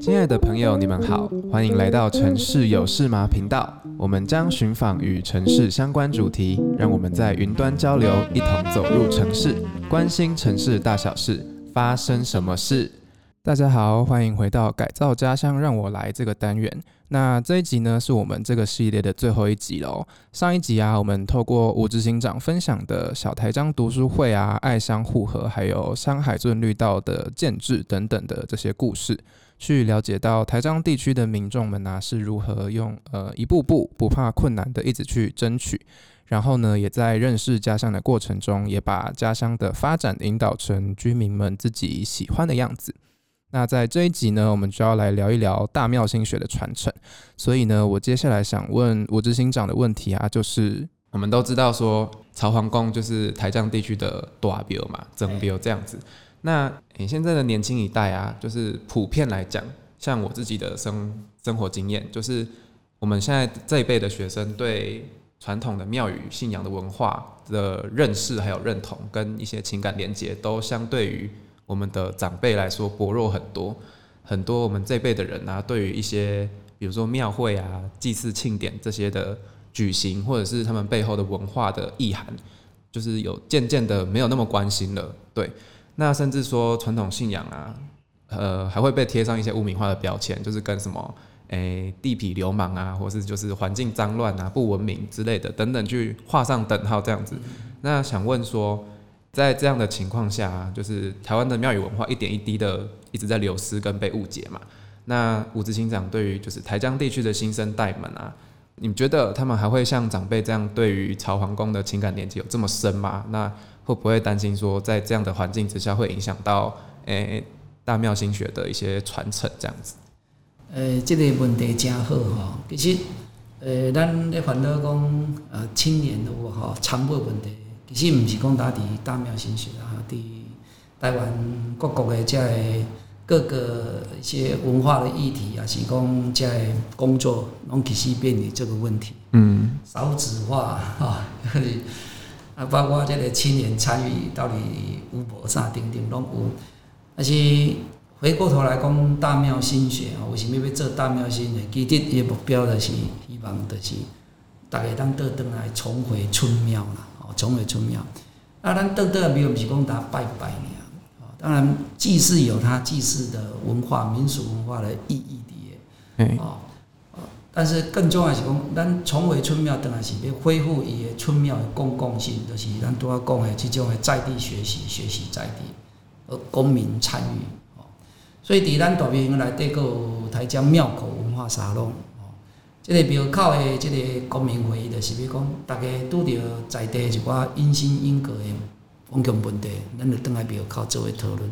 亲爱的朋友，你们好，欢迎来到城市有事吗频道。我们将寻访与城市相关主题，让我们在云端交流，一同走入城市，关心城市大小事，发生什么事？大家好，欢迎回到改造家乡，让我来这个单元。那这一集呢，是我们这个系列的最后一集喽。上一集啊，我们透过吴执行长分享的小台江读书会啊、爱乡护河，还有山海镇绿道的建制等等的这些故事，去了解到台江地区的民众们啊是如何用呃一步步不怕困难的一直去争取，然后呢，也在认识家乡的过程中，也把家乡的发展引导成居民们自己喜欢的样子。那在这一集呢，我们就要来聊一聊大庙心学的传承。所以呢，我接下来想问吴执行长的问题啊，就是我们都知道说曹皇宫就是台江地区的大庙嘛，总庙这样子。那你、欸、现在的年轻一代啊，就是普遍来讲，像我自己的生生活经验，就是我们现在这一辈的学生对传统的庙宇信仰的文化的认识还有认同，跟一些情感连接，都相对于。我们的长辈来说薄弱很多，很多我们这辈的人啊，对于一些比如说庙会啊、祭祀庆典这些的举行，或者是他们背后的文化的意涵，就是有渐渐的没有那么关心了。对，那甚至说传统信仰啊，呃，还会被贴上一些污名化的标签，就是跟什么诶地痞流氓啊，或是就是环境脏乱啊、不文明之类的等等去画上等号这样子。那想问说。在这样的情况下，就是台湾的庙宇文化一点一滴的一直在流失跟被误解嘛。那吴执行长对于就是台江地区的新生代们啊，你们觉得他们还会像长辈这样对于曹皇宫的情感连接有这么深吗？那会不会担心说在这样的环境之下会影响到诶、欸、大庙心学的一些传承这样子？呃、欸，这个问题真好哈。其实呃，咱咧烦恼讲呃青年的话哈，长辈问题。其实毋是讲打伫大庙心学啊，伫台湾各国的这各个一些文化的议题啊，是讲这工作拢其实面临这个问题。嗯。少子化啊，啊，包括这个青年参与到底有无啥等等拢有。但是回过头来讲大庙心学啊，为什么要做大庙心学？其实伊目标就是希望就是大家当倒转来重回春庙啦。重回村庙，啊咱得得庙不是讲他拜拜呢，当然祭祀有它祭祀的文化、民俗文化的意义的，哦，但是更重要是讲，咱重回村庙，当然是要恢复伊个村庙的公共性，就是咱拄仔讲的这种的在地学习、学习在地，而公民参与，哦，所以伫咱大庙内底个台江庙口文化沙龙。这个庙口的这个公民会议，就是要讲大家拄着在地一寡因心因果的公共问题，咱就倒来庙口做为讨论。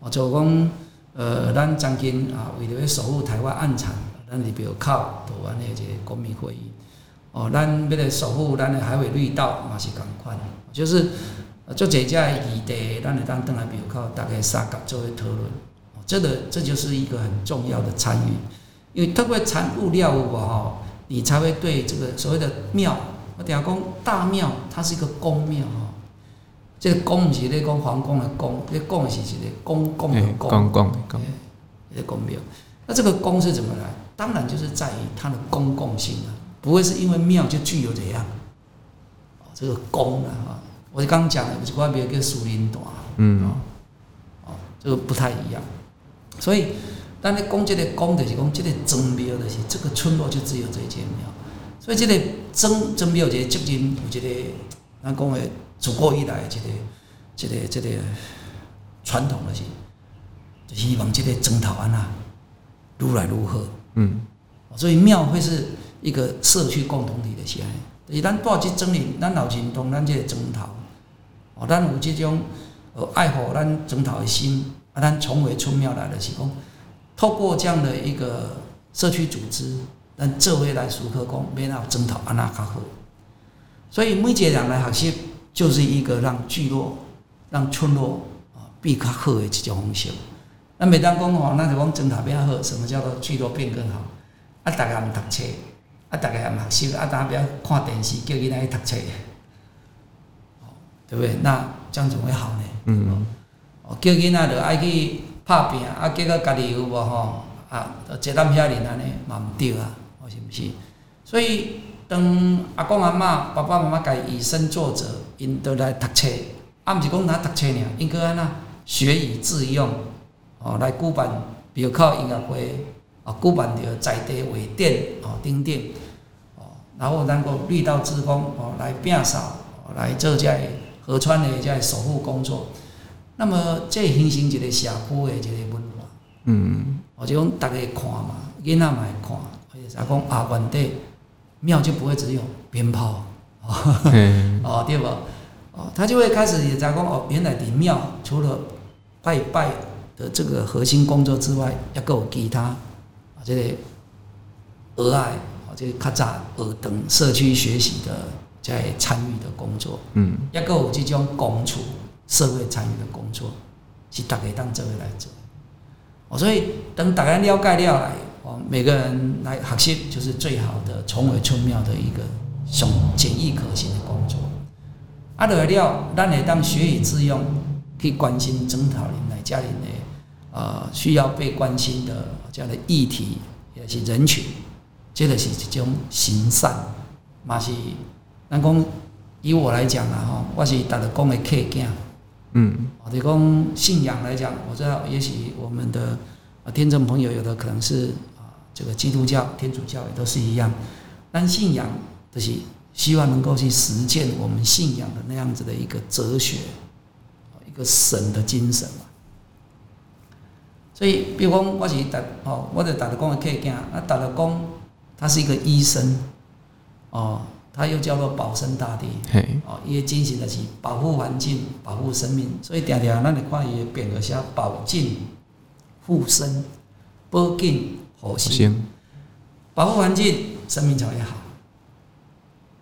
哦，就讲呃，咱将近啊，为了要守护台湾岸产，咱伫庙口做安尼一个公民会议。哦，咱为了守护咱的海尾绿道嘛是共款，就是做这家的议题，咱会当倒来庙口，大家三角做为讨论。哦，这个这就是一个很重要的参与。因为特别参悟了悟哈，你才会对这个所谓的庙，我等下讲大庙，它是一个公庙哈。这个公不是咧讲皇宫的公，这公是一个公共的公。公共的公。这个公庙，那这个公是怎么来？当然就是在于它的公共性啊，不会是因为庙就具有怎样。哦，这个公啊，哈，我刚刚讲的一块庙叫树林大，嗯，哦，这个不太一样，所以。但你讲这个公就是讲这个宗庙，就是这个村落就只有这间庙，所以这个宗宗庙有一个责任，有一个咱讲的自古以来的这个一个一个传统的是，就希望这个宗头安那愈来愈好。嗯，所以庙会是一个社区共同体的起来，就是咱带这种人，咱老人同咱这个宗头，哦，咱有这种呃爱护咱宗头的心，啊，咱重回村庙来就是讲。透过这样的一个社区组织，咱这回来熟客讲，免要争讨安那较好。所以每一个人来学习，就是一个让聚落、让村落啊变较好的一种方式。那每当讲哦，那就讲争讨变好，什么叫做聚落变更好？啊，大家唔读册，啊，大家也唔学习，啊，大家不要看电视，叫囡仔去读册，对不对？那这样怎么会好呢？嗯，哦，叫囡仔就爱去。拍拼啊，结果家己有无吼啊，坐咱遐尔安尼嘛毋对啊，是毋是？所以当阿公阿嬷、爸爸妈妈家以身作则，因都来读册，啊，毋是讲哪读册尔，因阁安那学以致用，哦，来举办，比如靠音乐会，啊，举办着在地画展，哦，等等，哦，然后咱个绿道志工，哦，来摒扫，哦，来做这河川的这守护工作。那么这形成一个社区的一个文化，嗯，我就讲大家看嘛，囡仔嘛会看，或者是讲啊，原地庙就不会只有鞭炮，哦，对不？哦，他就会开始也在讲哦，原来的庙除了拜拜的这个核心工作之外，也够其他啊，这个额外啊，这个较早儿童社区学习的在参与的工作，嗯，也够有这种公处。社会参与的工作是大家当这个来做，哦，所以等大家了解了来，哦，每个人来学习就是最好的崇尾村庙的一个上简易可行的工作。啊，了了，咱会当学以致用，去关心整套人来家里的呃需要被关心的这样的议题，也是人群，这个是一种行善，嘛是，咱讲以我来讲啊，哈，我是大家讲的客家。嗯，我对讲信仰来讲，我知道也许我们的啊听众朋友有的可能是啊这个基督教、天主教也都是一样，但信仰就是希望能够去实践我们信仰的那样子的一个哲学，一个神的精神嘛。所以，比如讲我是大哦，我在大德公的客家，那大德公他是一个医生哦。它又叫做保生大帝，哦，伊个精神的是保护环境、保护生命，所以常常咱你看伊匾额写保境、护生、保境、护生，保护环境，生命才会好。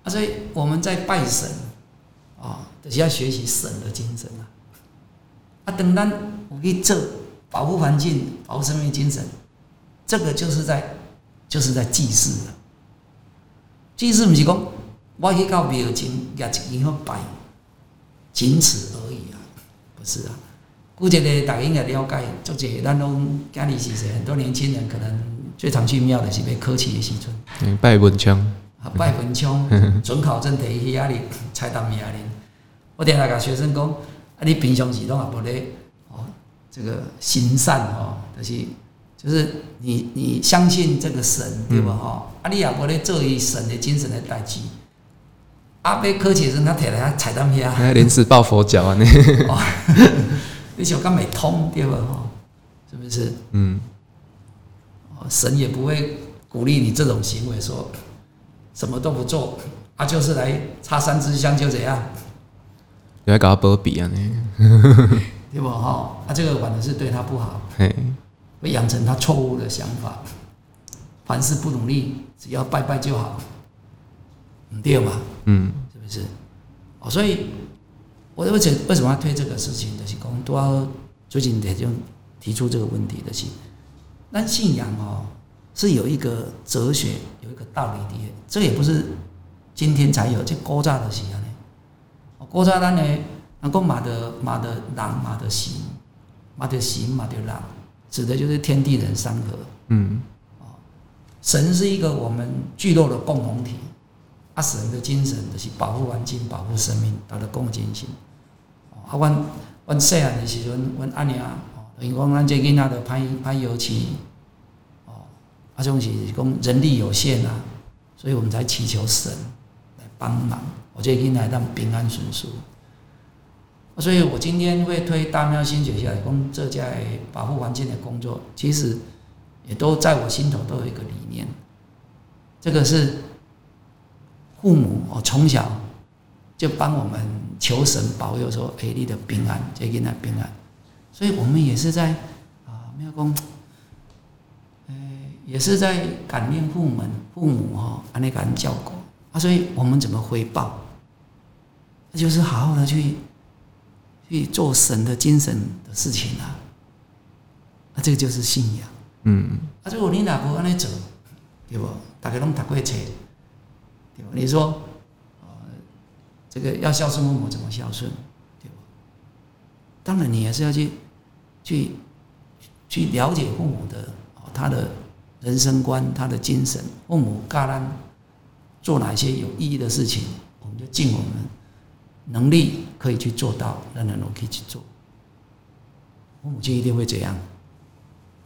啊，所以我们在拜神，啊，就是要学习神的精神啊。啊，等咱有去做保护环境、保护生命精神，这个就是在就是在祭祀了。祭祀不是讲。我去到庙前，也一样拜，仅此而已啊，不是啊。估计呢，大家应该了解，就这咱拢家里其实很多年轻人可能最常去庙的是被科举的时阵，嗯，拜文昌，啊，拜文昌，准考证第一压力，菜单名啊，我点来甲学生讲，啊，你平常时拢也无咧，哦，这个行善哦，就是就是你你相信这个神对吧？哈，啊，你也无咧做伊神的精神的代志。阿伯科学生他摕来他彩蛋片啊，临时抱佛脚啊，你，你想讲没通对吧？哈，是不是？嗯，神也不会鼓励你这种行为，说什么都不做，啊，就是来插三支香就怎样，你还搞波比啊？你，对不？哈，啊，这个反正是对他不好，会养成他错误的想法，凡事不努力，只要拜拜就好。对嘛？嗯，是不是？哦，所以，我为什为什么要推这个事情？就是讲，都要最近也就提出这个问题的是，那信仰哦，是有一个哲学，有一个道理的。这也不是今天才有，这古早的是啊。古早咱呢，能够马的马的狼，马的行，马的行，马的狼，指的就是天地人三合。嗯，哦，神是一个我们聚落的共同体。阿神的精神就是保护环境、保护生命，他的共精神。啊，阮阮细汉的时阵，阮阿娘哦，因为讲咱这囡仔的拍拍油漆，哦，啊，种是讲人力有限啊，所以我们才祈求神来帮忙，我这囡仔当平安顺遂。所以我今天会推大庙新学校来讲这在保护环境的工作，其实也都在我心头都有一个理念，这个是。父母哦，从小就帮我们求神保佑，说：“哎，你的平安，这囡仔平安。”所以，我们也是在啊，庙公，呃，也是在感念父母，父母哈，安尼感恩教过啊。所以我们怎么回报？那就是好好的去去做神的精神的事情啊。啊这个就是信仰。嗯。啊，如果你哪不安尼做，对不？大家拢读过册。你说，呃，这个要孝顺父母怎么孝顺，对吧？当然你也是要去去去了解父母的他的人生观、他的精神，父母教咱做哪些有意义的事情，我们就尽我们能力可以去做到，让人可以去做。父母亲一定会怎样，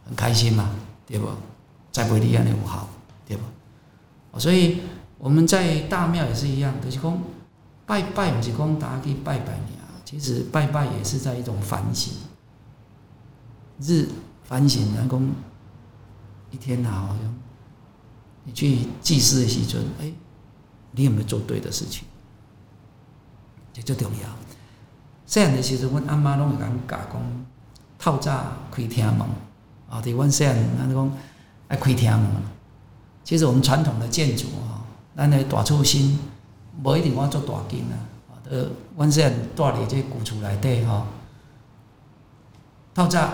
很开心嘛，对不？再不会离岸的不好，对不？所以我们在大庙也是一样，就是讲拜拜，不是讲大家去拜拜你啊，其实拜拜也是在一种反省，日反省，然后一天啊，好像你去祭祀的时阵，哎，你有没有做对的事情？这最重要。细汉的时阵，阮阿妈拢会讲教讲，透早开天门啊，对，阮细汉，咱讲。爱开天门，其实我们传统的建筑啊，咱的大厝新，无一定讲做大间啊。呃，阮现在住伫这旧厝内底吼，透早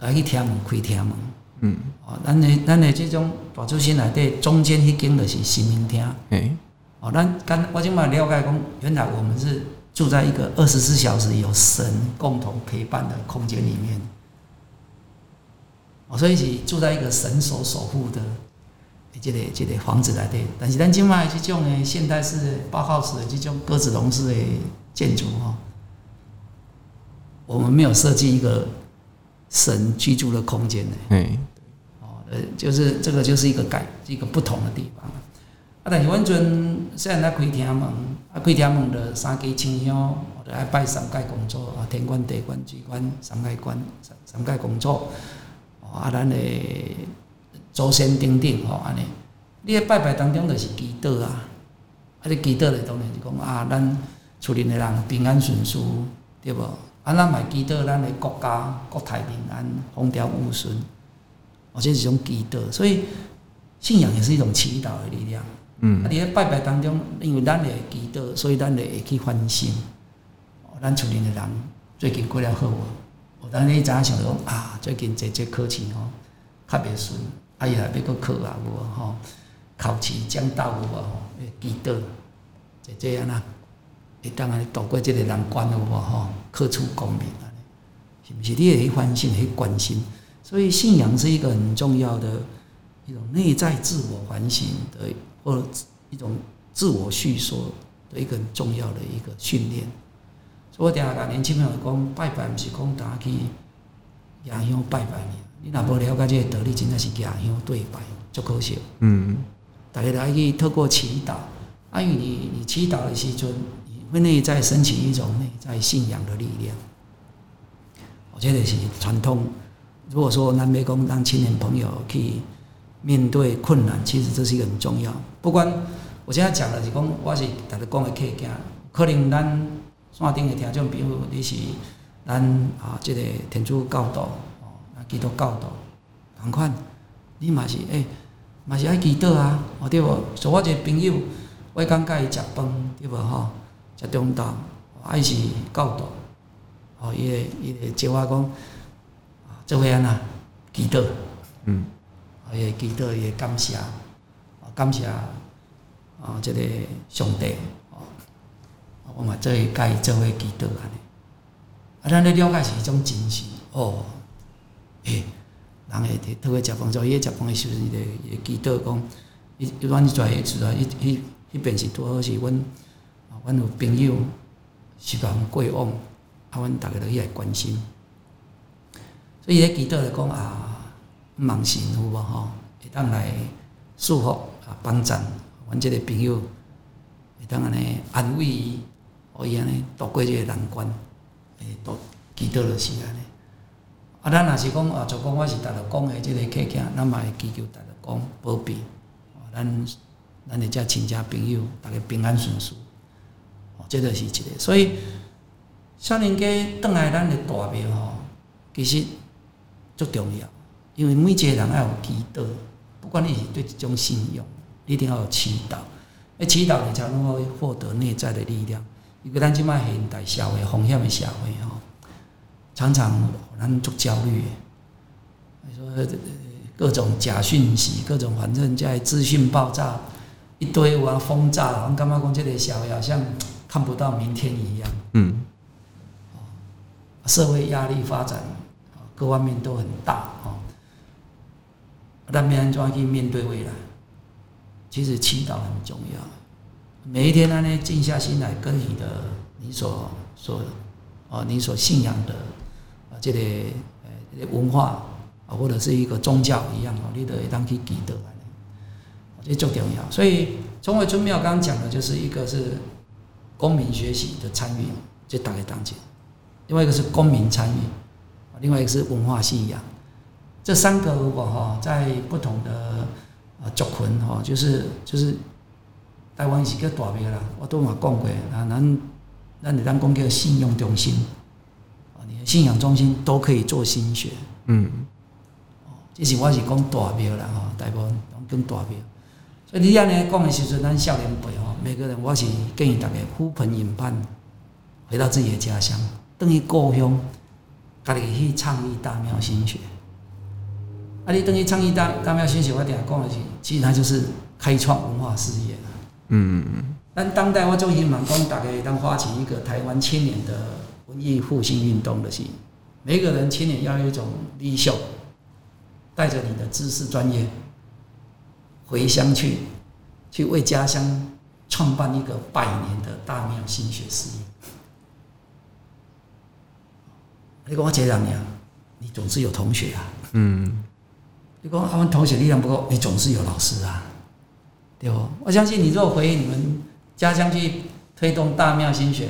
来去听门开听门，嗯，哦，咱的咱的这种大厝新内底中间迄间就是神明厅，哎，哦，咱刚我今嘛了解讲，原来我们是住在一个二十四小时有神共同陪伴的空间里面。哦所以是住在一个神所守护的这个这个房子内底，但是咱今卖即种诶现代式、包豪斯的即种鸽子笼式的建筑吼，我们没有设计一个神居住的空间呢。嗯，哦，呃，就是这个就是一个改一个不同的地方。啊，但是阮阵虽然在开厅门，啊，开厅门着三支清香，我哋爱拜三界公祖啊，天官、地官、机关、三界官、三三界公祖。啊，咱的祖先顶顶吼，安尼，你喺拜拜当中就是祈祷啊，啊，你祈祷咧当然是讲啊，咱厝里的人平安顺遂，对无？啊，咱嘛祈祷咱的国家国泰民安，风调雨顺，哦，这是一种祈祷，所以信仰也是一种祈祷的力量。嗯，啊，你喺拜拜当中，因为咱会祈祷，所以咱会去欢心。哦，咱厝里的人最近过了好无？咱你早想讲啊，最近这这考试吼，特别顺，哎呀要搁考啊，无吼，考试将到无？吼，会祈祷，这这样啊，会当安尼度过这个难关有无？吼，考出功名啊，是不是？你也去反省，去关心，所以信仰是一个很重要的一种内在自我反省的，或者一种自我叙说的一个很重要的一个训练。所以我定下甲年轻朋友讲，拜拜毋是讲大家去迎香拜拜，你若无了解这个道理，真正是迎香对白，足可惜。嗯，大家来去透过祈祷，啊，因为你你祈祷的时阵，你会内在升起一种内在信仰的力量。我觉得是传统。如果说南北宫让青年朋友去面对困难，其实这是一个很重要。不管我现在讲的是讲，我是大家讲的客家，可能咱。山顶的听众比如，你是咱啊，这个天主教导基督教导，同款，你嘛是诶，嘛是爱祈祷啊，哦对无？像我一个朋友，我刚甲伊食饭，对无吼？食中昼，爱是教导，哦，伊会伊会招我讲，啊，做伙安那祈祷，嗯，伊会祈祷，伊会感谢，感谢啊，这个上帝。我嘛做会甲伊做伙祈祷安尼，啊，咱咧了解是一种精神。哦，诶、人会特别食饭，做伊食饭诶时阵，伊会祈祷讲，伊伊阮跩个时阵，伊伊迄边是拄好是阮，啊，阮有朋友是共过往，啊，阮逐个都去来关心，所以伊咧祈祷来讲啊，望神有无吼，会当来祝福啊，帮助阮即个朋友，会当安尼安慰伊。可以安尼度过即个难关，诶，都祈祷了是安尼。啊，咱若是讲啊，就讲我是逐日讲诶，即个客家，咱嘛会祈求逐日讲保庇，咱咱诶遮亲戚朋友，逐个平安顺遂。哦，这个是一个。所以少年家转来咱诶大庙吼，其实足重要，因为每一个人爱有祈祷，不管你是对一种信仰，你一定要有祈祷。诶，祈祷你才能够获得内在的力量。一个咱即卖现代社会、风险的社会吼，常常咱足焦虑。你说各种假讯息，各种反正在资讯爆炸一堆，我要轰炸，我感觉讲这个社会好像看不到明天一样。嗯。社会压力发展，各方面都很大哦。但面怎去面对未来？其实祈祷很重要。每一天呢，静下心来，跟你的你所所啊，你所信仰的啊，这个呃文化啊，或者是一个宗教一样哦，你都会当去记得，这最重要。所以崇惠春庙刚刚讲的就是一个是公民学习的参与，就大概当前；另外一个是公民参与，另外一个是文化信仰。这三个如果哈，在不同的啊族群哈，就是就是台湾是个大庙啦，我都嘛讲过啊，咱咱你当讲叫信用中心，信仰中心都可以做心学，嗯，哦，这是我是讲大庙啦哈，台湾讲更大庙，所以你安尼讲的时阵，咱少年辈吼，每个人我是建议大家呼朋引伴，回到自己的家乡，等于故乡，家己去倡议大庙心学。啊！你等于倡议大大庙新学，我等下讲的是，其实它就是开创文化事业。嗯嗯嗯。但当代我做希望讲，大概当发起一个台湾青年的文艺复兴运动的是，每个人青年要有一种理想，带着你的知识专业回乡去，去为家乡创办一个百年的大庙心学事业。你跟我讲两年，你总是有同学啊。嗯。你讲他们同学力量不够，你总是有老师啊，对不？我相信你如果回你们家乡去推动大庙心学，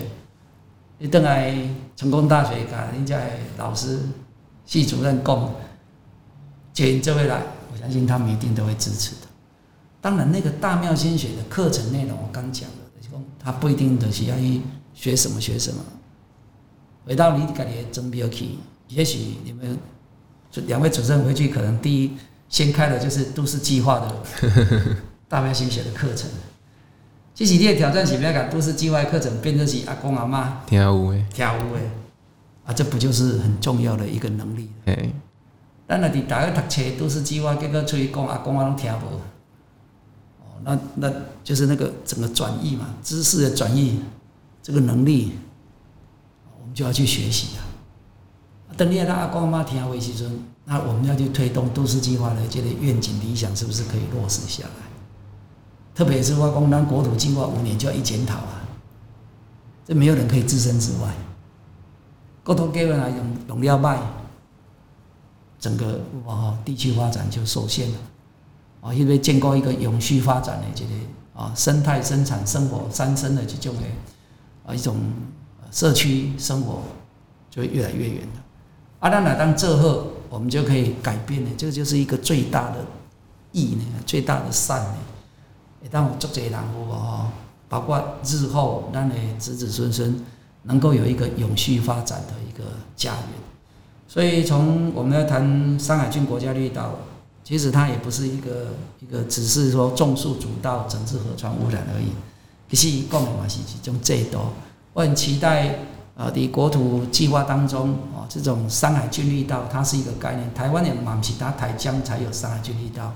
你等来成功大学，看人家老师、系主任讲，请这位来，我相信他们一定都会支持的。当然，那个大庙心学的课程内容，我刚讲了，就是讲他不一定都是要去学什么学什么。回到你家里的总庙去，也许你们。两位主任回去，可能第一先开的就是都市计划的大庙心学的课程。其实你的挑战是不要把都市计划课程变成是阿公阿妈跳舞诶，跳舞诶，啊，这不就是很重要的一个能力？诶，咱若伫大家读册都市计划，结果出去讲阿公阿拢听无，哦，那那就是那个整个转移嘛，知识的转移，这个能力，我们就要去学习啊。等你让阿公阿妈听话时阵，那我们要去推动都市计划的这个愿景理想，是不是可以落实下来？特别是我讲咱国土计划五年就要一检讨啊，这没有人可以置身事外。国土计划来用用料卖，整个啊地区发展就受限了啊，因为建构一个永续发展的这个啊生态生产生活三生的这种的啊一种社区生活，就会越来越远了。啊，那当这后，我们就可以改变呢？这个就是一个最大的义呢，最大的善呢。一旦我做这些人物哈，包括日后让你子子孙孙能够有一个永续发展的一个家园。所以，从我们要谈山海郡国家绿道，其实它也不是一个一个只是说种树、主道、整治河川污染而已。其实讲的嘛是一种最多，我很期待。呃，在国土计划当中，啊，这种山海郡绿道，它是一个概念。台湾的嘛，其他台江才有山海郡绿道。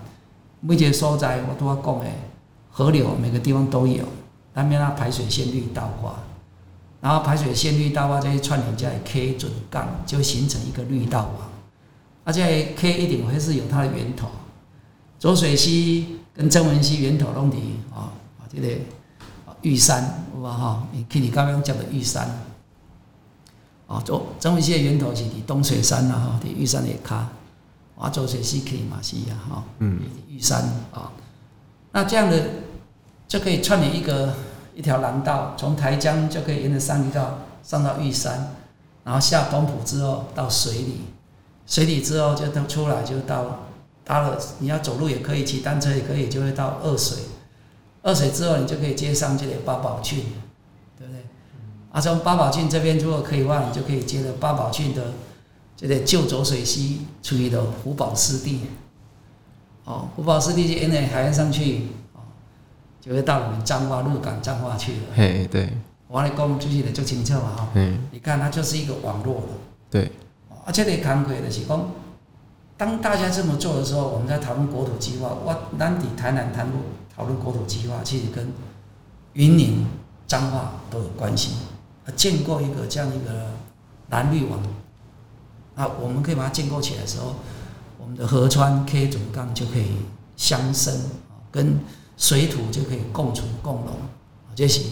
每个所在我都要讲的，河流每个地方都有，但免它排水线绿道化，然后排水线绿道化这些串联在 K 准杠，就形成一个绿道网。而且 K 一定会是有它的源头，浊水溪跟曾文溪源头拢伫啊啊这个玉山，哇哈，你看你刚刚讲的玉山。哦，做曾文溪的源头是伫东水山呐，哈，伫玉山的卡，啊，浊水溪可以嘛是呀，哈，嗯，玉山啊，那这样的就可以串联一个一条廊道，从台江就可以沿着山绿道上到玉山，然后下东埔之后到水里，水里之后就都出来就到搭了，你要走路也可以，骑单车也可以，就会到二水，二水之后你就可以接上这里八宝郡。对不对啊，从八宝郡这边如果可以的话，你就可以接着八宝郡的这个旧浊水溪处于的湖宝湿地，哦，湖宝湿地就沿着海岸上去，就会到我们彰化鹿港彰化去了。嘿，对，我来讲出去的就清楚嘛，哈，嗯，你看它就是一个网络了。对，而且你看过的是讲，当大家这么做的时候，我们在讨论国土计划，我南抵台南谈讨论国土计划，其实跟云林彰化都有关系。建构一个这样一个蓝绿网，啊我们可以把它建构起来的时候，我们的河川 K 总干就可以相生，跟水土就可以共存共荣，这是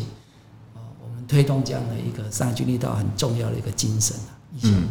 我们推动这样的一个上海军力道很重要的一个精神。嗯，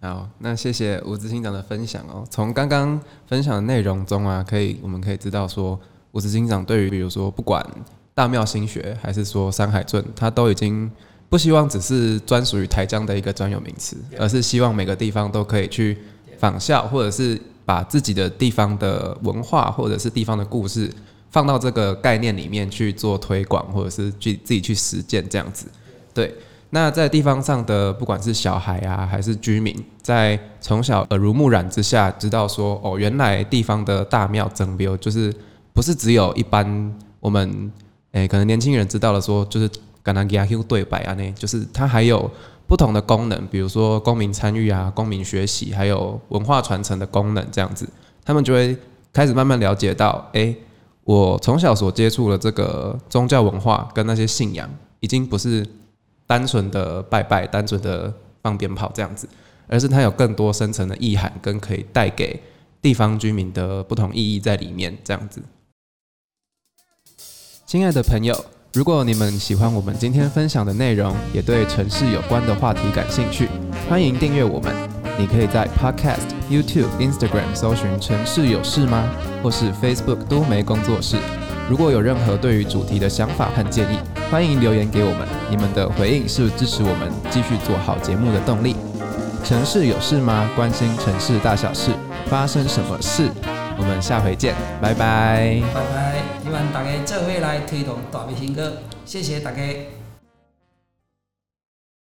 好，那谢谢吴执行长的分享哦。从刚刚分享的内容中啊，可以我们可以知道说，吴执行长对于比如说不管大庙新学还是说山海镇，他都已经。不希望只是专属于台江的一个专有名词，而是希望每个地方都可以去仿效，或者是把自己的地方的文化或者是地方的故事放到这个概念里面去做推广，或者是去自己去实践这样子。对，那在地方上的不管是小孩啊，还是居民，在从小耳濡目染之下，知道说哦，原来地方的大庙曾庙就是不是只有一般我们诶、可能年轻人知道了说就是。跟他讲修对白啊，呢，就是它还有不同的功能，比如说公民参与啊、公民学习，还有文化传承的功能，这样子，他们就会开始慢慢了解到，哎、欸，我从小所接触的这个宗教文化跟那些信仰，已经不是单纯的拜拜、单纯的放鞭炮这样子，而是它有更多深层的意涵，跟可以带给地方居民的不同意义在里面，这样子。亲爱的朋友。如果你们喜欢我们今天分享的内容，也对城市有关的话题感兴趣，欢迎订阅我们。你可以在 Podcast、YouTube、Instagram 搜寻“城市有事吗”或是 Facebook 都没工作室。如果有任何对于主题的想法和建议，欢迎留言给我们。你们的回应是支持我们继续做好节目的动力。城市有事吗？关心城市大小事，发生什么事？我们下回见，拜拜。拜拜。希望大家这回来推动大明星歌，谢谢大家。